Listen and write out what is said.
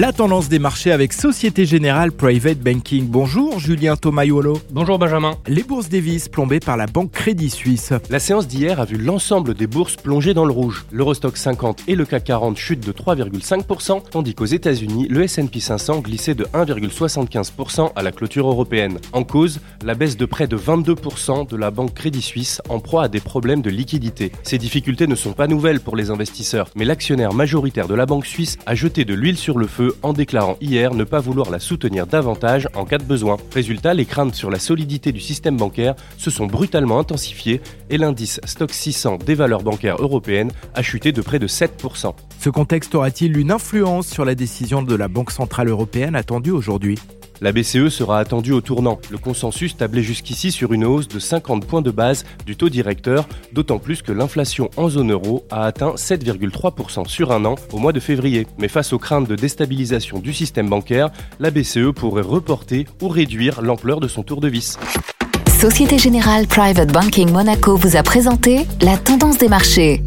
La tendance des marchés avec Société Générale Private Banking. Bonjour Julien Tomayolo. Bonjour Benjamin. Les bourses des vis plombées par la Banque Crédit Suisse. La séance d'hier a vu l'ensemble des bourses plonger dans le rouge. L'Eurostock 50 et le CAC 40 chutent de 3,5%, tandis qu'aux États-Unis, le S&P 500 glissait de 1,75% à la clôture européenne. En cause, la baisse de près de 22% de la Banque Crédit Suisse en proie à des problèmes de liquidité. Ces difficultés ne sont pas nouvelles pour les investisseurs, mais l'actionnaire majoritaire de la Banque suisse a jeté de l'huile sur le feu en déclarant hier ne pas vouloir la soutenir davantage en cas de besoin. Résultat, les craintes sur la solidité du système bancaire se sont brutalement intensifiées et l'indice Stock 600 des valeurs bancaires européennes a chuté de près de 7%. Ce contexte aura-t-il une influence sur la décision de la Banque Centrale Européenne attendue aujourd'hui? La BCE sera attendue au tournant. Le consensus tablait jusqu'ici sur une hausse de 50 points de base du taux directeur, d'autant plus que l'inflation en zone euro a atteint 7,3% sur un an au mois de février. Mais face aux craintes de déstabilisation du système bancaire, la BCE pourrait reporter ou réduire l'ampleur de son tour de vis. Société Générale Private Banking Monaco vous a présenté la tendance des marchés.